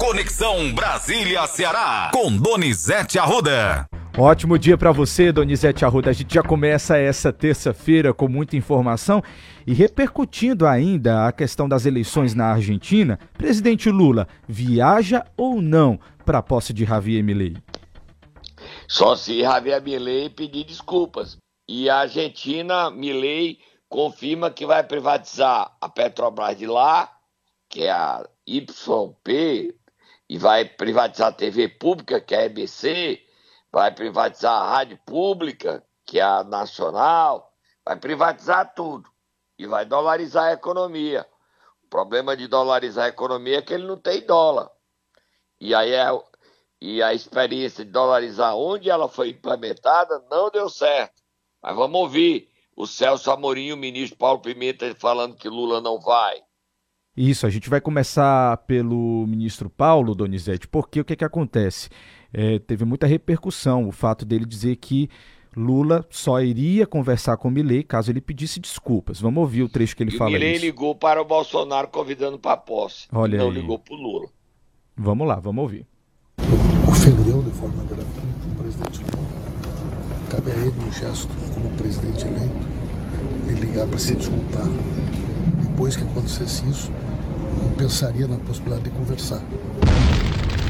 Conexão Brasília-Ceará, com Donizete Arruda. Ótimo dia para você, Donizete Arruda. A gente já começa essa terça-feira com muita informação e repercutindo ainda a questão das eleições na Argentina. Presidente Lula viaja ou não para a posse de Javier Milei? Só se Javier Milei pedir desculpas. E a Argentina, Milei confirma que vai privatizar a Petrobras de lá, que é a YP, e vai privatizar a TV pública, que é a EBC, vai privatizar a rádio pública, que é a nacional, vai privatizar tudo e vai dolarizar a economia. O problema de dolarizar a economia é que ele não tem dólar. E aí é, e a experiência de dolarizar onde ela foi implementada não deu certo. Mas vamos ouvir o Celso Amorim o ministro Paulo Pimenta falando que Lula não vai. Isso, a gente vai começar pelo ministro Paulo Donizete, porque o que, é que acontece? É, teve muita repercussão o fato dele dizer que Lula só iria conversar com Milei caso ele pedisse desculpas. Vamos ouvir o trecho que ele e fala. Milei ligou para o Bolsonaro convidando para a posse. Olha não aí. ligou para o Lula. Vamos lá, vamos ouvir. Ofendeu de forma gratuita o presidente Lula. Cabe a ele um gesto como presidente eleito e ligar para se desculpar. Depois que acontecesse isso, eu pensaria na possibilidade de conversar.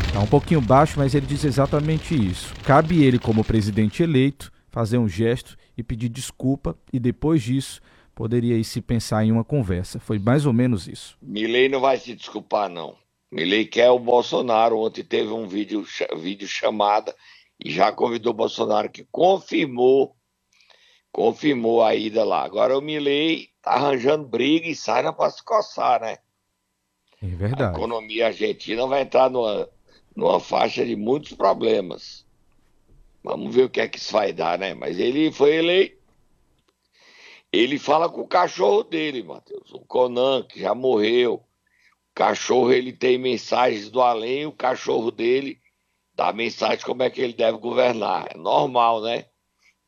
Está um pouquinho baixo, mas ele diz exatamente isso. Cabe ele, como presidente eleito, fazer um gesto e pedir desculpa, e depois disso poderia se pensar em uma conversa. Foi mais ou menos isso. Milei não vai se desculpar, não. Milei quer o Bolsonaro. Ontem teve um vídeo, vídeo chamada e já convidou o Bolsonaro, que confirmou confirmou a ida lá. Agora o Milei tá arranjando briga e sai para se coçar, né? É verdade. A economia argentina vai entrar numa, numa faixa de muitos problemas. Vamos ver o que é que isso vai dar, né? Mas ele foi eleito. Ele fala com o cachorro dele, Matheus. O Conan, que já morreu. O cachorro, ele tem mensagens do além. O cachorro dele dá mensagem como é que ele deve governar. É normal, né?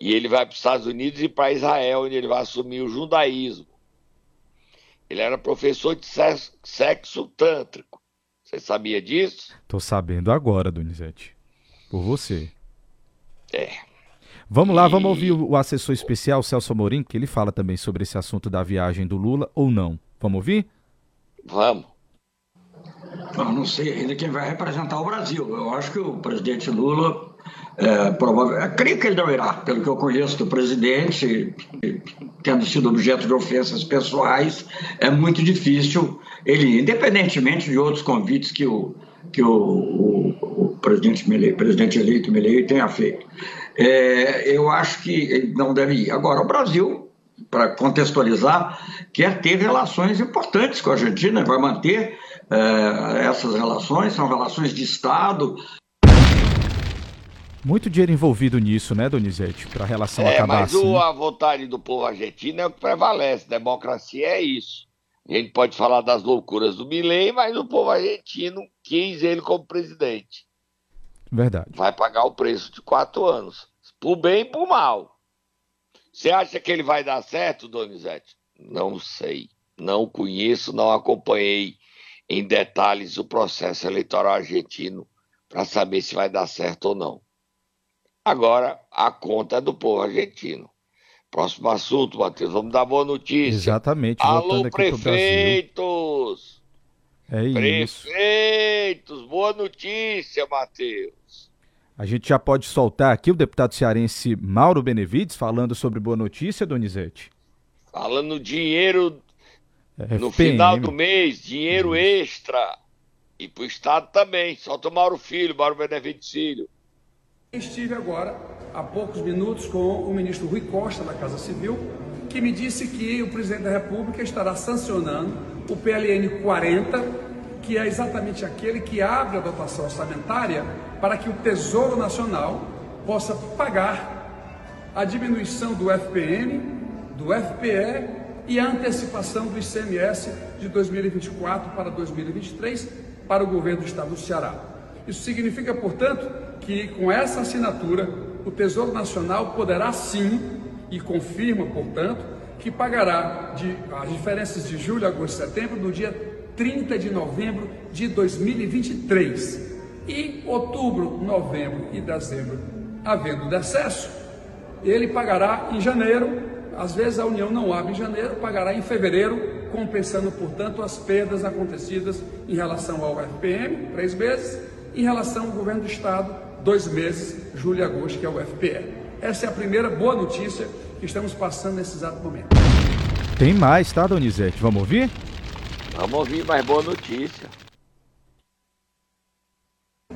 E ele vai para os Estados Unidos e para Israel, onde ele vai assumir o judaísmo. Ele era professor de sexo, sexo tântrico. Você sabia disso? Tô sabendo agora, Donizete. Por você. É. Vamos lá, vamos ouvir o assessor especial Celso Amorim, que ele fala também sobre esse assunto da viagem do Lula ou não. Vamos ouvir? Vamos. Eu não sei ainda quem vai representar o Brasil. Eu acho que o presidente Lula é, provável, creio que ele não irá, pelo que eu conheço do presidente, tendo sido objeto de ofensas pessoais, é muito difícil ele, independentemente de outros convites que o, que o, o, o presidente, presidente eleito Milei tenha feito. É, eu acho que ele não deve ir. Agora, o Brasil, para contextualizar, quer ter relações importantes com a Argentina, vai manter é, essas relações, são relações de Estado, muito dinheiro envolvido nisso, né, Donizete, para a relação é, acabar mas assim. Mas a vontade do povo argentino é o que prevalece. Democracia é isso. A gente pode falar das loucuras do Milei, mas o povo argentino quis ele como presidente. Verdade. Vai pagar o preço de quatro anos. Por bem e por mal. Você acha que ele vai dar certo, Donizete? Não sei. Não conheço, não acompanhei em detalhes o processo eleitoral argentino para saber se vai dar certo ou não. Agora, a conta é do povo argentino. Próximo assunto, Matheus. Vamos dar boa notícia. Exatamente. Alô, prefeitos! É isso. Prefeitos! Boa notícia, Matheus. A gente já pode soltar aqui o deputado cearense Mauro Benevides falando sobre boa notícia, Donizete. Falando dinheiro é, no final do mês, dinheiro extra. E para o Estado também. Solta o Mauro Filho, Mauro Benevides Filho. Estive agora, há poucos minutos, com o ministro Rui Costa, da Casa Civil, que me disse que o presidente da República estará sancionando o PLN 40, que é exatamente aquele que abre a dotação orçamentária para que o Tesouro Nacional possa pagar a diminuição do FPM, do FPE e a antecipação do ICMS de 2024 para 2023 para o governo do estado do Ceará. Isso significa, portanto, que com essa assinatura o Tesouro Nacional poderá sim, e confirma, portanto, que pagará de, as diferenças de julho, agosto e setembro no dia 30 de novembro de 2023. E outubro, novembro e dezembro, havendo decesso, ele pagará em janeiro. Às vezes a União não abre em janeiro, pagará em fevereiro, compensando, portanto, as perdas acontecidas em relação ao FPM, três meses, em relação ao governo do Estado, dois meses, julho e agosto, que é o FPE. Essa é a primeira boa notícia que estamos passando nesse exato momento. Tem mais, tá, Donizete? Vamos ouvir? Vamos ouvir mais boa notícia.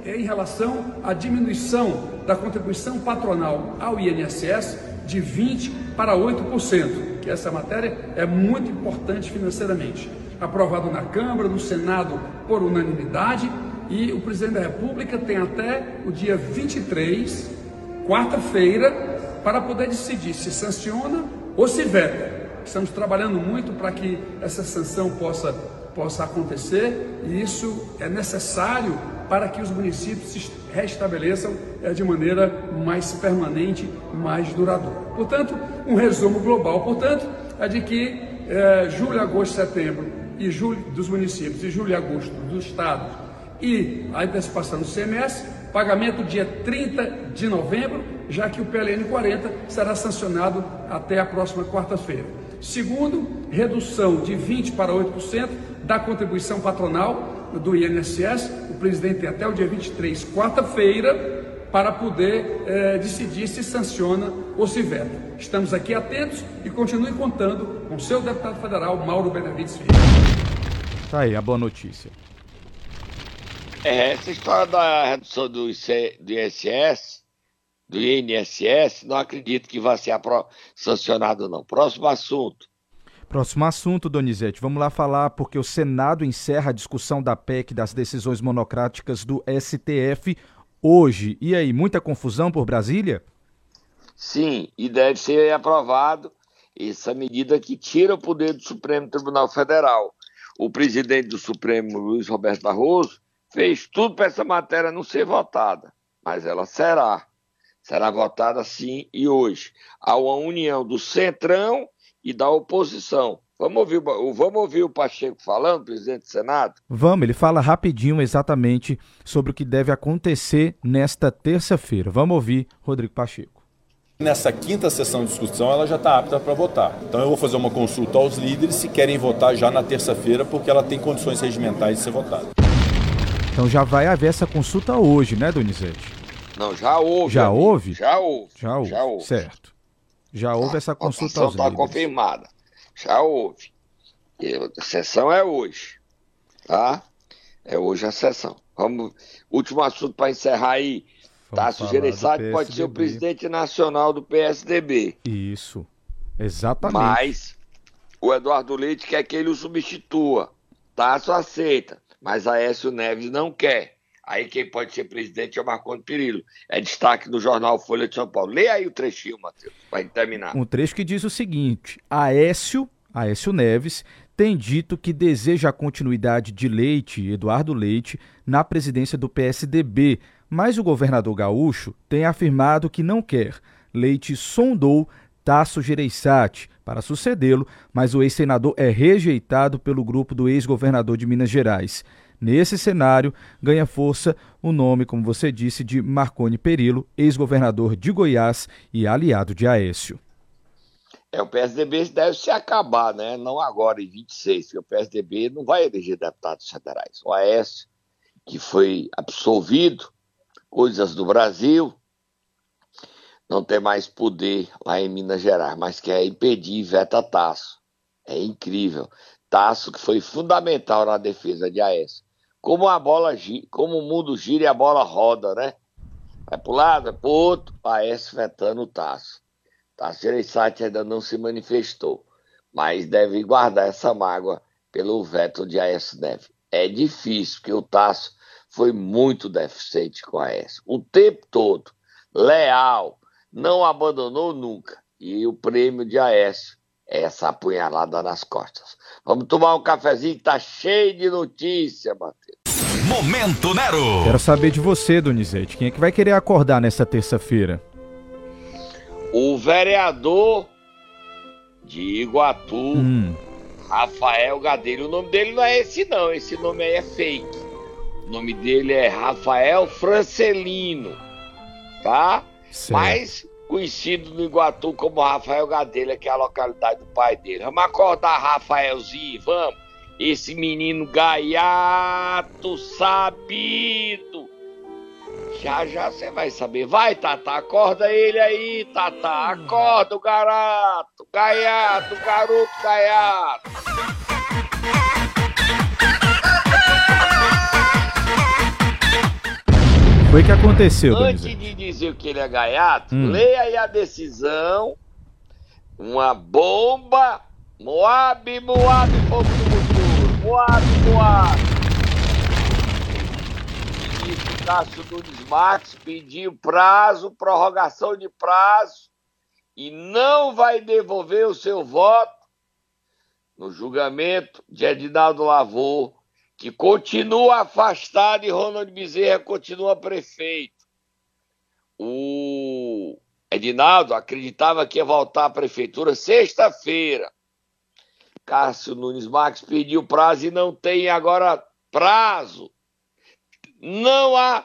É em relação à diminuição da contribuição patronal ao INSS de 20% para 8%, que essa matéria é muito importante financeiramente. Aprovado na Câmara, no Senado por unanimidade, e o presidente da República tem até o dia 23, quarta-feira, para poder decidir se sanciona ou se veta. Estamos trabalhando muito para que essa sanção possa, possa acontecer e isso é necessário para que os municípios se restabeleçam é, de maneira mais permanente, mais duradoura. Portanto, um resumo global, portanto, é de que é, julho, agosto, setembro e julho dos municípios e julho e agosto do estado e a antecipação do semestre, pagamento dia 30 de novembro, já que o PLN 40 será sancionado até a próxima quarta-feira. Segundo, redução de 20% para 8% da contribuição patronal do INSS. O presidente tem até o dia 23, quarta-feira, para poder eh, decidir se sanciona ou se veta. Estamos aqui atentos e continue contando com seu deputado federal, Mauro Benevides Filho. Tá aí a boa notícia. É, essa história da redução do, IC, do ISS, do INSS, não acredito que vai ser sancionado, não. Próximo assunto. Próximo assunto, Donizete. Vamos lá falar, porque o Senado encerra a discussão da PEC das decisões monocráticas do STF hoje. E aí, muita confusão por Brasília? Sim, e deve ser aprovado essa medida que tira o poder do Supremo Tribunal Federal. O presidente do Supremo, Luiz Roberto Barroso, fez tudo para essa matéria não ser votada, mas ela será. Será votada sim e hoje. Há uma união do Centrão e da oposição. Vamos ouvir, vamos ouvir o Pacheco falando, presidente do Senado? Vamos, ele fala rapidinho exatamente sobre o que deve acontecer nesta terça-feira. Vamos ouvir Rodrigo Pacheco. Nessa quinta sessão de discussão, ela já está apta para votar. Então, eu vou fazer uma consulta aos líderes se querem votar já na terça-feira, porque ela tem condições regimentais de ser votada. Então, já vai haver essa consulta hoje, né, Donizete? Não, já houve. Já houve? Já houve. Já houve. Já houve. Certo. Já houve tá. essa consulta a aos está confirmada. Já houve. E a sessão é hoje. Tá? É hoje a sessão. Vamos. Último assunto para encerrar aí. Tasso Gereissati pode ser o presidente nacional do PSDB. Isso. Exatamente. Mas o Eduardo Leite quer que ele o substitua. Tasso aceita. Mas Aécio Neves não quer. Aí quem pode ser presidente é o Marconi Perillo. É destaque do jornal Folha de São Paulo. Leia aí o trechinho, Matheus, para terminar. Um trecho que diz o seguinte: Aécio, Aécio Neves, tem dito que deseja a continuidade de Leite, Eduardo Leite, na presidência do PSDB, mas o governador gaúcho tem afirmado que não quer. Leite sondou Tasso Gereissati para sucedê-lo, mas o ex-senador é rejeitado pelo grupo do ex-governador de Minas Gerais. Nesse cenário, ganha força o nome, como você disse, de Marconi Perillo, ex-governador de Goiás e aliado de Aécio. É, o PSDB deve se acabar, né? Não agora, em 26, porque o PSDB não vai eleger deputados federais. O Aécio, que foi absolvido, coisas do Brasil, não tem mais poder lá em Minas Gerais, mas quer impedir Veta Tasso. É incrível. Tasso, que foi fundamental na defesa de Aécio como a bola como o mundo gira e a bola roda, né? Vai um lado, vai para o outro, parece vetando o Tasso. Tasso Gereissati ainda não se manifestou, mas deve guardar essa mágoa pelo veto de Aécio Neves. É difícil, porque o Tasso foi muito deficiente com a Aécio. O tempo todo, leal, não abandonou nunca. E o prêmio de Aécio é essa apunhalada nas costas. Vamos tomar um cafezinho que tá cheio de notícia, Matheus. Momento Nero. Quero saber de você, Donizete. Quem é que vai querer acordar nessa terça-feira? O vereador de Iguatu, hum. Rafael Gadelha. O nome dele não é esse, não. Esse nome aí é fake. O nome dele é Rafael Francelino, tá? Certo. Mas conhecido no Iguatu como Rafael Gadelha, que é a localidade do pai dele. Vamos acordar, Rafaelzinho, vamos. Esse menino gaiato sabido. Já já você vai saber. Vai, Tata, acorda ele aí, Tata. Acorda o garato, gaiato, garoto gaiato. Foi que aconteceu, Antes de dizer que ele é gaiato, hum. leia aí a decisão. Uma bomba. Moab, Moab, fogo do futuro. Moab, Moab. O ministro Cássio Nunes Marques pediu prazo, prorrogação de prazo, e não vai devolver o seu voto no julgamento de Edinaldo Lavor que continua afastado e Ronald Bezerra continua prefeito. O Edinaldo acreditava que ia voltar à prefeitura sexta-feira. Cássio Nunes Marques pediu prazo e não tem agora prazo. Não há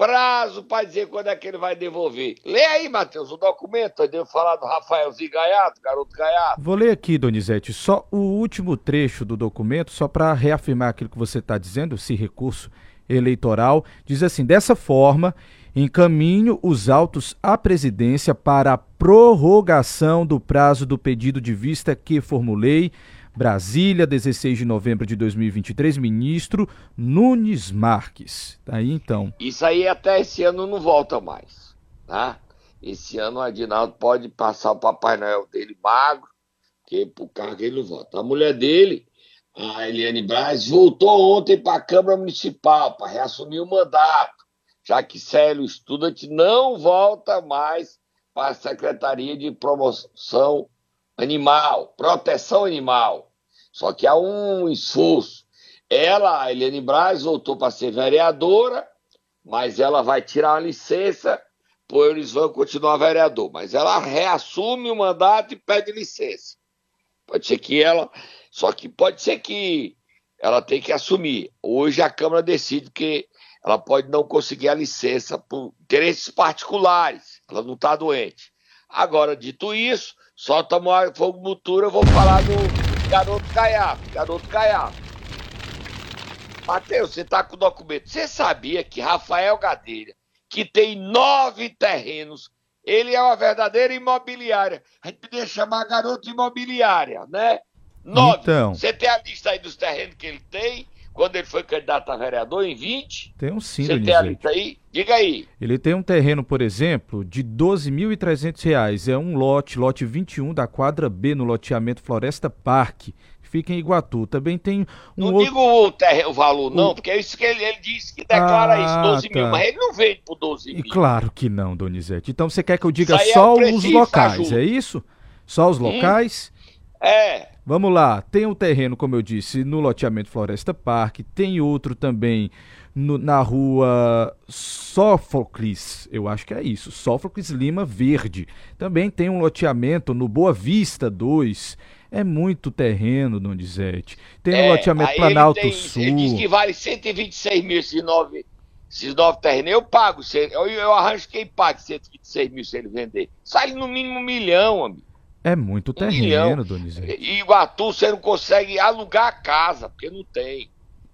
prazo para dizer quando é que ele vai devolver. Lê aí, Matheus, o documento. Eu devo falar do Rafaelzinho Gaiato, garoto Gaiato. Vou ler aqui, Donizete, só o último trecho do documento, só para reafirmar aquilo que você está dizendo, esse recurso eleitoral. Diz assim: dessa forma, encaminho os autos à presidência para a prorrogação do prazo do pedido de vista que formulei Brasília, 16 de novembro de 2023, ministro Nunes Marques. Tá aí então. Isso aí até esse ano não volta mais, tá? Esse ano o Adinaldo pode passar o Papai Noel dele magro, que pro cargo ele não volta. A mulher dele, a Eliane Braz, voltou ontem para a Câmara Municipal para reassumir o mandato, já que Célio Student não volta mais para a Secretaria de Promoção animal, proteção animal. Só que há um esforço. Ela, a Eliane Braz, voltou para ser vereadora, mas ela vai tirar uma licença, pois vão continuar vereador. Mas ela reassume o mandato e pede licença. Pode ser que ela. Só que pode ser que ela tenha que assumir. Hoje a Câmara decide que ela pode não conseguir a licença por interesses particulares. Ela não está doente. Agora, dito isso, só tomar fogo mutura, eu vou falar do garoto Caiato. Garoto Caiato. Matheus, você tá com o documento. Você sabia que Rafael Gadelha, que tem nove terrenos, ele é uma verdadeira imobiliária. A gente podia chamar garoto imobiliária, né? Nove. Então. Você tem a lista aí dos terrenos que ele tem? quando ele foi candidato a vereador, em 20? Tem um sim, Você tem a lista aí? Diga aí. Ele tem um terreno, por exemplo, de R$ 12.300. É um lote, lote 21 da quadra B, no loteamento Floresta Parque. Fica em Iguatu. Também tem um Não outro... digo o, terreno, o valor, não, o... porque é isso que ele, ele disse que declara ah, isso, 12 tá. mil, mas ele não vende por 12 mil. Claro que não, Donizete. Então você quer que eu diga só é os locais, é isso? Só os hum? locais? Hum? É. Vamos lá, tem um terreno, como eu disse, no loteamento Floresta Park, tem outro também no, na rua Sófocles, eu acho que é isso, Sófocles Lima Verde. Também tem um loteamento no Boa Vista 2. É muito terreno, Donizete. Tem é, um loteamento Planalto tem, Sul. Ele diz que vale 126 mil esses nove, esses nove terrenos. Eu pago, eu, eu arranjo quem paga 126 mil se ele vender. Sai no mínimo um milhão, amigo. É muito terreno, Donizete. E Iguatu você não consegue alugar a casa, porque não tem.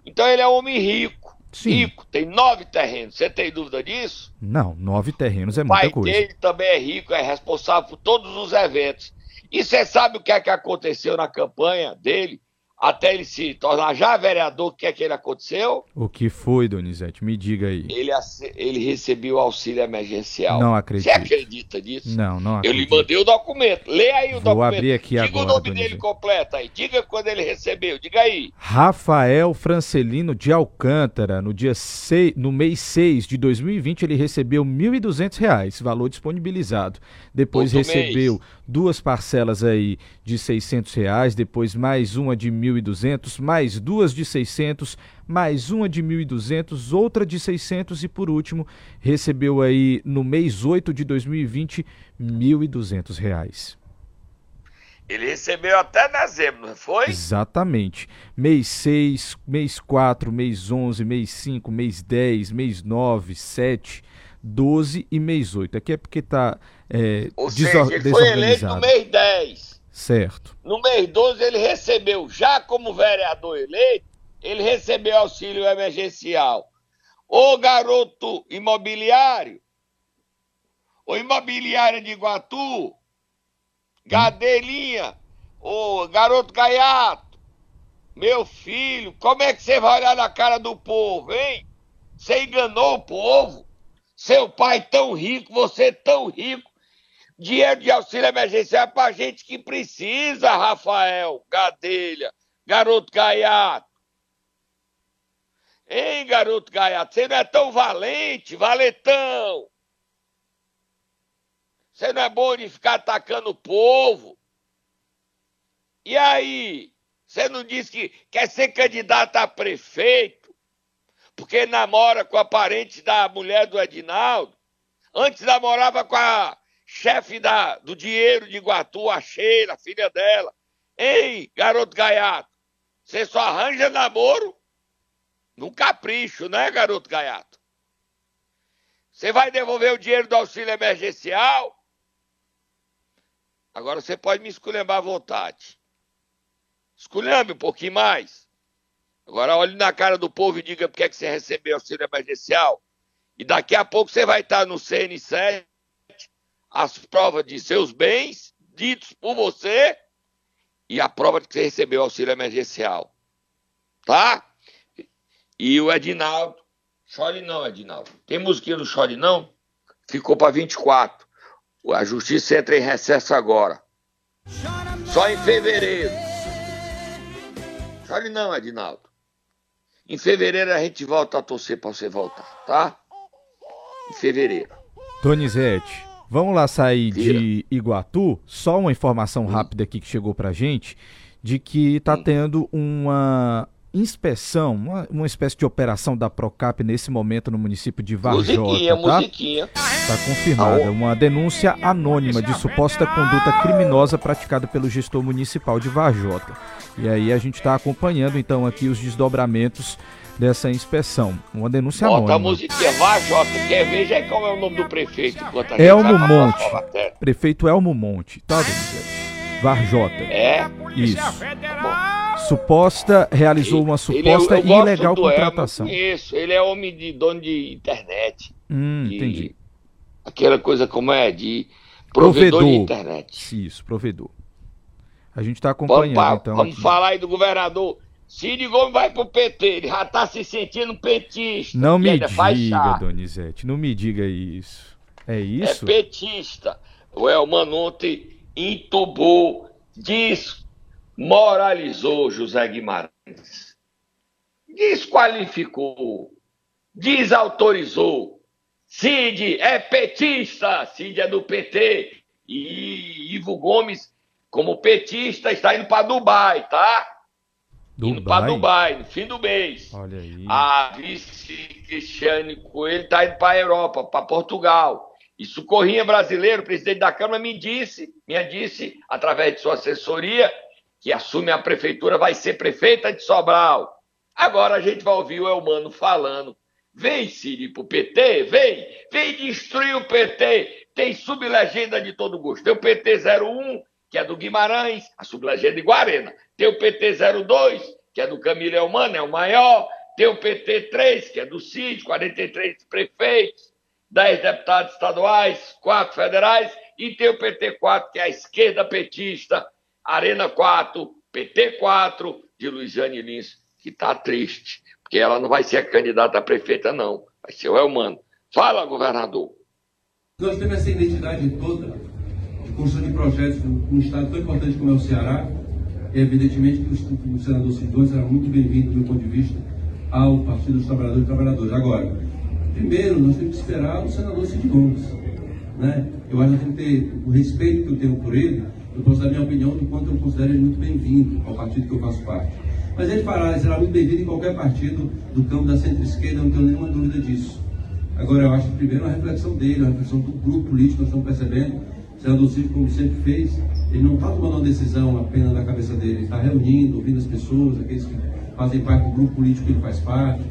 Então ele é um homem rico. Sim. Rico, tem nove terrenos. Você tem dúvida disso? Não, nove terrenos é muita coisa. O pai dele também é rico, é responsável por todos os eventos. E você sabe o que é que aconteceu na campanha dele? até ele se tornar já vereador, o que é que ele aconteceu? O que foi, Donizete? Me diga aí. Ele, ele recebeu auxílio emergencial. Não acredito. Você acredita nisso? Não, não acredito. Eu lhe mandei o documento. Lê aí o Vou documento. abrir aqui diga agora, o nome Donizete. dele completo aí. Diga quando ele recebeu. Diga aí. Rafael Francelino de Alcântara. No dia 6, no mês 6 de 2020, ele recebeu R$ 1.200, valor disponibilizado. Depois Outro recebeu mês. Duas parcelas aí de 600 reais, depois mais uma de 1.200, mais duas de 600, mais uma de 1.200, outra de 600 e por último recebeu aí no mês 8 de 2020 R$ 1.200. Ele recebeu até dezembro, não foi? Exatamente. Mês 6, mês 4, mês 11, mês 5, mês 10, mês 9, 7, 12 e mês 8. Aqui é porque está é, Ou seja, ele foi eleito no mês 10. Certo. No mês 12 ele recebeu, já como vereador eleito, ele recebeu auxílio emergencial. O garoto imobiliário, o imobiliário de Iguatu, Gadelinha, o garoto gaiato, meu filho, como é que você vai olhar na cara do povo, hein? Você enganou o povo? Seu pai tão rico, você tão rico. Dinheiro de auxílio emergencial é pra gente que precisa, Rafael, Gadelha, garoto gaiato. Hein, garoto gaiato, você não é tão valente, valetão. Você não é bom de ficar atacando o povo. E aí? Você não disse que quer ser candidato a prefeito? Porque namora com a parente da mulher do Edinaldo? Antes namorava com a chefe da, do dinheiro de Iguatu, a Sheila, filha dela. Ei, garoto gaiato, você só arranja namoro num capricho, né, garoto gaiato? Você vai devolver o dinheiro do auxílio emergencial? Agora você pode me esculhambar à vontade. Esculhambe um pouquinho mais. Agora olhe na cara do povo e diga por que, é que você recebeu auxílio emergencial. E daqui a pouco você vai estar no CN7, as provas de seus bens, ditos por você, e a prova de que você recebeu auxílio emergencial. Tá? E o Edinaldo, chore não, Edinaldo. Tem musiquinha do chore não? Ficou para 24. A justiça entra em recesso agora. Só em fevereiro. Chore não, Edinaldo. Em fevereiro a gente volta a torcer para você voltar, tá? Em fevereiro. Donizete, vamos lá sair de Iguatu. Só uma informação hum. rápida aqui que chegou pra gente de que tá hum. tendo uma inspeção, uma, uma espécie de operação da Procap nesse momento no município de Varjota, musiquinha, tá? Musiquinha. Está confirmada uma denúncia anônima de suposta conduta criminosa praticada pelo gestor municipal de Varjota. E aí a gente está acompanhando então aqui os desdobramentos dessa inspeção. Uma denúncia Bota anônima. Bota a musiquinha Varjota, quer ver já qual é o nome do prefeito? Elmo Monte. Prefeito Elmo Monte, tá, Denise? Varjota. É? Isso. Suposta, realizou uma suposta ele, eu, eu ilegal contratação. Isso, ele é homem de dono de internet. Hum, de, entendi. Aquela coisa como é, de provedor, provedor. de internet. Isso, provedor. A gente está acompanhando, vamos, então. Vamos aqui. falar aí do governador. Cid Gomes vai pro PT, ele já tá se sentindo petista. Não me diga, Donizete, não me diga isso. É isso? É petista. O Elman ontem entubou, desmoralizou José Guimarães, desqualificou, desautorizou. Cid é petista, Cid é do PT. E Ivo Gomes, como petista, está indo para Dubai, tá? Dubai? Indo para Dubai, no fim do mês. Olha aí. A vice Cristiane Coelho está indo para a Europa, para Portugal. E Socorrinha Brasileiro, presidente da Câmara, me disse, me disse, através de sua assessoria, que assume a prefeitura, vai ser prefeita de Sobral. Agora a gente vai ouvir o Elmano falando. Vem, Siri, pro PT, vem, vem destruir o PT. Tem sublegenda de todo gosto. Tem o PT 01, que é do Guimarães, a sublegenda de Guarena. Tem o PT 02, que é do Camilo Elmano, é o maior. Tem o PT 3, que é do CID, 43 prefeitos. 10 deputados estaduais, 4 federais, e tem o PT4, que é a esquerda petista, Arena 4, PT4, de Luiziane Lins, que está triste, porque ela não vai ser a candidata a prefeita, não. Vai ser o Elmano. Fala, governador. Nós temos essa identidade toda de construção de projetos num estado tão importante como é o Ceará. E, evidentemente, que o senador Sidões será muito bem-vindo, do meu ponto de vista, ao Partido dos Trabalhadores e Trabalhadoras. Agora, Primeiro, nós temos que esperar o senador Cid Gomes. Né? Eu acho que tem que ter o respeito que eu tenho por ele, eu posso dar minha opinião do quanto eu considero ele muito bem-vindo ao partido que eu faço parte. Mas ele fará, ele será muito bem-vindo em qualquer partido do campo da centro-esquerda, não tenho nenhuma dúvida disso. Agora, eu acho que primeiro a reflexão dele, a reflexão do grupo político, nós estamos percebendo O senador Cid, como sempre fez, ele não está tomando uma decisão apenas na cabeça dele, ele está reunindo, ouvindo as pessoas, aqueles que fazem parte do grupo político que ele faz parte,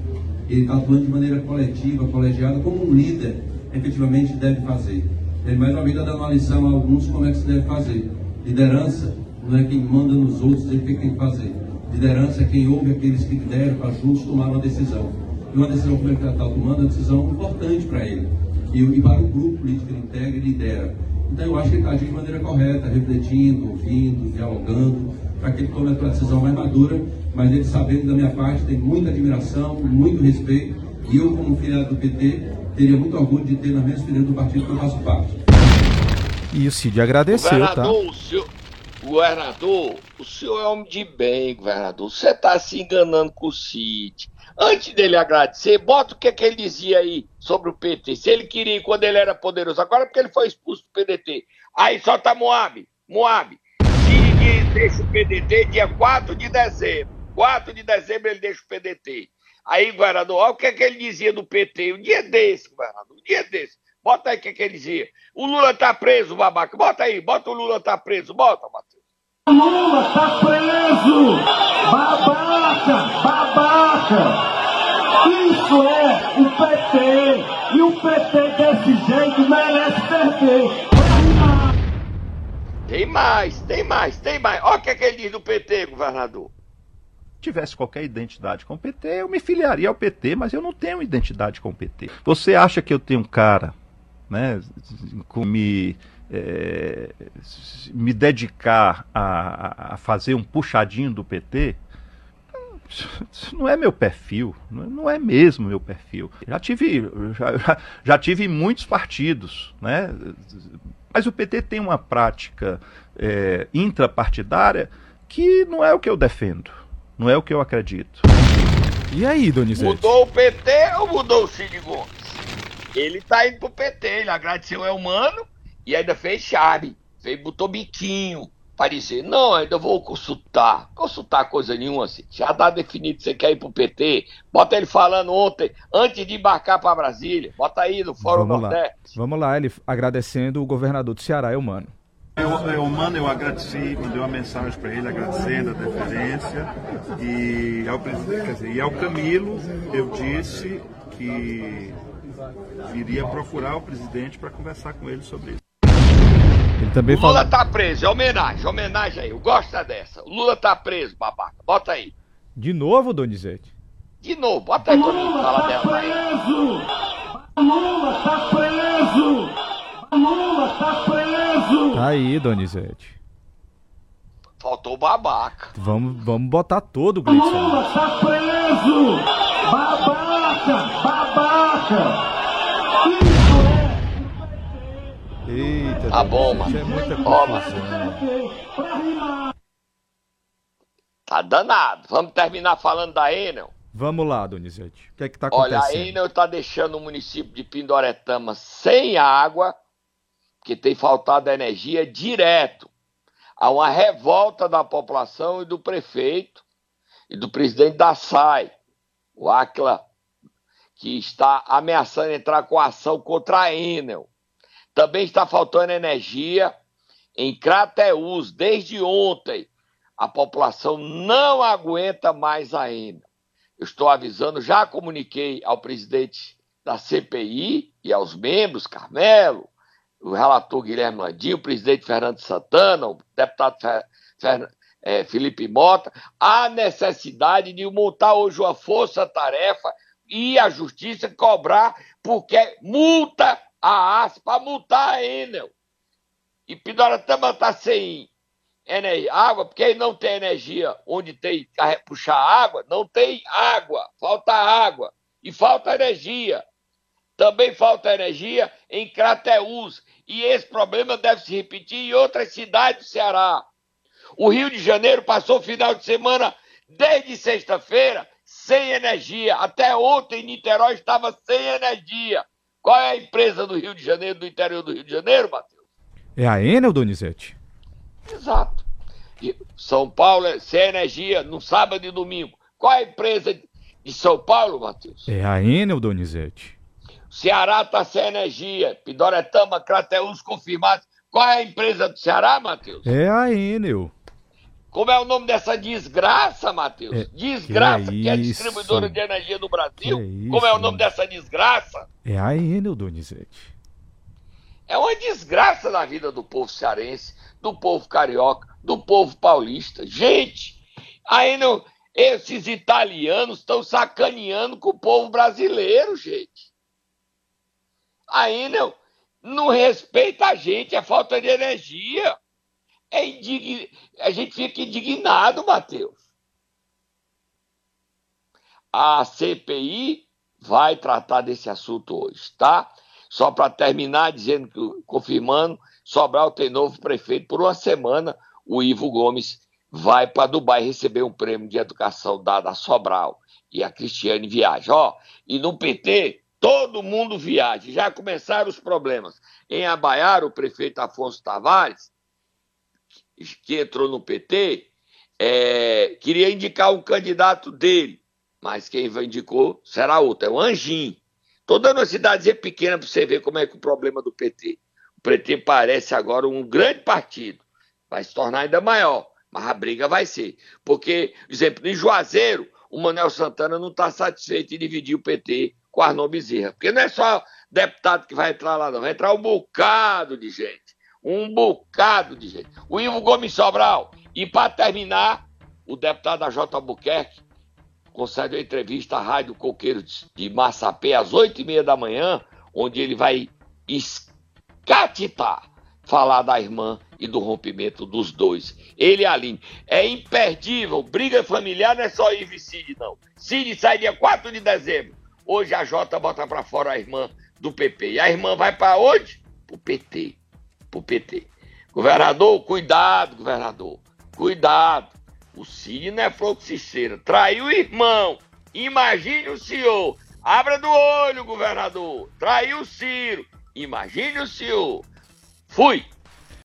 ele está atuando de maneira coletiva, colegiada, como um líder efetivamente deve fazer. Ele mais uma vez está dando uma lição a alguns como é que se deve fazer. Liderança não é quem manda nos outros dizer o que tem que fazer. Liderança é quem ouve aqueles que lideram para juntos tomar uma decisão. E uma decisão como ele está tomando é uma decisão importante para ele. E, e, para o grupo político que ele integra e lidera. Então eu acho que ele está agindo de maneira correta, refletindo, ouvindo, dialogando, para que ele tome a decisão mais madura, mas ele sabendo da minha parte, tem muita admiração, muito respeito, e eu, como filiado do PT, teria muito orgulho de ter na mesma fileira do partido que eu faço parte. E o Cid agradeceu, governador, tá? O senhor, governador, o senhor é homem de bem, governador. Você está se enganando com o Cid. Antes dele agradecer, bota o que, é que ele dizia aí sobre o PT. Se ele queria quando ele era poderoso, agora é porque ele foi expulso do PDT. Aí só tá Moab. Moab. Cid deixa o PDT dia 4 de dezembro. 4 de dezembro ele deixa o PDT. Aí, governador, olha o que, é que ele dizia do PT. Um dia desse, governador, um dia desse. Bota aí o que, é que ele dizia. O Lula tá preso, babaca. Bota aí, bota o Lula tá preso. Bota, Matheus. O Lula tá preso! Babaca! Isso é o PT! E o PT desse jeito merece perder! Tem mais, tem mais, tem mais. Olha o que, é que ele diz do PT, governador tivesse qualquer identidade com o PT, eu me filiaria ao PT, mas eu não tenho identidade com o PT. Você acha que eu tenho um cara, né, com me é, me dedicar a, a, fazer um puxadinho do PT? Isso não é meu perfil, não é mesmo meu perfil. Já tive, já, já tive muitos partidos, né? Mas o PT tem uma prática é, intrapartidária que não é o que eu defendo. Não é o que eu acredito. E aí, Donizete? Mudou o PT ou mudou o Cid Gomes? Ele tá indo pro PT, ele agradeceu o Elmano e ainda fez chave. Fez, botou biquinho para dizer, não, ainda vou consultar. Consultar coisa nenhuma, assim. Já tá definido que você quer ir pro PT. Bota ele falando ontem, antes de embarcar para Brasília. Bota aí no Fórum Vamos Nordeste. Lá. Vamos lá, ele agradecendo o governador do Ceará, Elmano. Eu, eu, mano, eu agradeci, mandei uma mensagem para ele agradecendo a deferência e ao dizer, e ao Camilo eu disse que iria procurar o presidente para conversar com ele sobre isso. Ele também o Lula fala... tá preso, é homenagem, homenagem aí. Eu gosto dessa. O Lula tá preso, babaca. Bota aí. De novo, Donizete? De novo, bota aí quando fala tá dela preso! Aí. Lula tá preso! Lula tá preso! Tá aí, Donizete. Faltou o babaca. Vamos, vamos botar todo o Gleison. Lula tá preso! Babaca! Babaca! Isso. Eita, tá bom, mano. É muita Tá danado. Vamos terminar falando da Enel. Vamos lá, Donizete. O que é que tá acontecendo? Olha, a Enel tá deixando o município de Pindoretama sem água que tem faltado energia direto. Há uma revolta da população e do prefeito e do presidente da SAI, o Acla, que está ameaçando entrar com ação contra a Enel. Também está faltando energia em Crateús desde ontem. A população não aguenta mais a Enel. Eu estou avisando, já comuniquei ao presidente da CPI e aos membros, Carmelo, o relator Guilherme Landim, o presidente Fernando Santana, o deputado Fer, Fer, é, Felipe Mota, a necessidade de montar hoje uma força-tarefa e a justiça cobrar, porque multa a AS para multar a Enel. E Pidoratama está sem energia, água, porque não tem energia onde tem puxar água, não tem água, falta água e falta energia. Também falta energia em Crateús, e esse problema deve se repetir em outras cidades do Ceará. O Rio de Janeiro passou o final de semana, desde sexta-feira, sem energia. Até ontem, Niterói estava sem energia. Qual é a empresa do Rio de Janeiro, do interior do Rio de Janeiro, Matheus? É a Enel, Donizete? Exato. E São Paulo é sem energia no sábado e domingo. Qual é a empresa de São Paulo, Matheus? É a Enel, Donizete. Ceará está sem energia. Pidoretama, Crateus confirmados. Qual é a empresa do Ceará, Matheus? É a Enel. Como é o nome dessa desgraça, Matheus? É, desgraça, que que é é, distribuidora de energia do Brasil. É Como é o nome dessa desgraça? É a Enel, Donizete. É uma desgraça na vida do povo cearense, do povo carioca, do povo paulista. Gente, ainda esses italianos estão sacaneando com o povo brasileiro, gente. Ainda não respeita a gente, é falta de energia. É indign... A gente fica indignado, Matheus. A CPI vai tratar desse assunto hoje, tá? Só para terminar, dizendo que, confirmando, Sobral tem novo prefeito por uma semana. O Ivo Gomes vai para Dubai receber um prêmio de educação dado a Sobral. E a Cristiane viaja. Ó, e no PT, todo mundo viaja. Já começaram os problemas. Em Abaiara, o prefeito Afonso Tavares, que entrou no PT, é, queria indicar um candidato dele. Mas quem indicou será outro, é o Anjinho. Tô dando uma cidadezinha pequena para você ver como é que o problema do PT. O PT parece agora um grande partido. Vai se tornar ainda maior, mas a briga vai ser. Porque, por exemplo, em Juazeiro, o Manuel Santana não está satisfeito em dividir o PT com Arnon Bezerra. Porque não é só deputado que vai entrar lá, não. Vai entrar um bocado de gente. Um bocado de gente. O Ivo Gomes Sobral. E para terminar, o deputado da J. Albuquerque concede uma entrevista à Rádio Coqueiro de Massapé às oito e meia da manhã, onde ele vai escatitar, falar da irmã e do rompimento dos dois. Ele e a Aline. É imperdível. Briga familiar não é só Ivo e Cid, não. Cid sai dia 4 de dezembro. Hoje a Jota bota pra fora a irmã do PP. E a irmã vai para onde? Pro PT. Pro PT. Governador, cuidado, governador. Cuidado. O Cid não é fluxiceira. Traiu o irmão. Imagine o senhor. Abra do olho, governador. Traiu o Ciro. Imagine o senhor. Fui.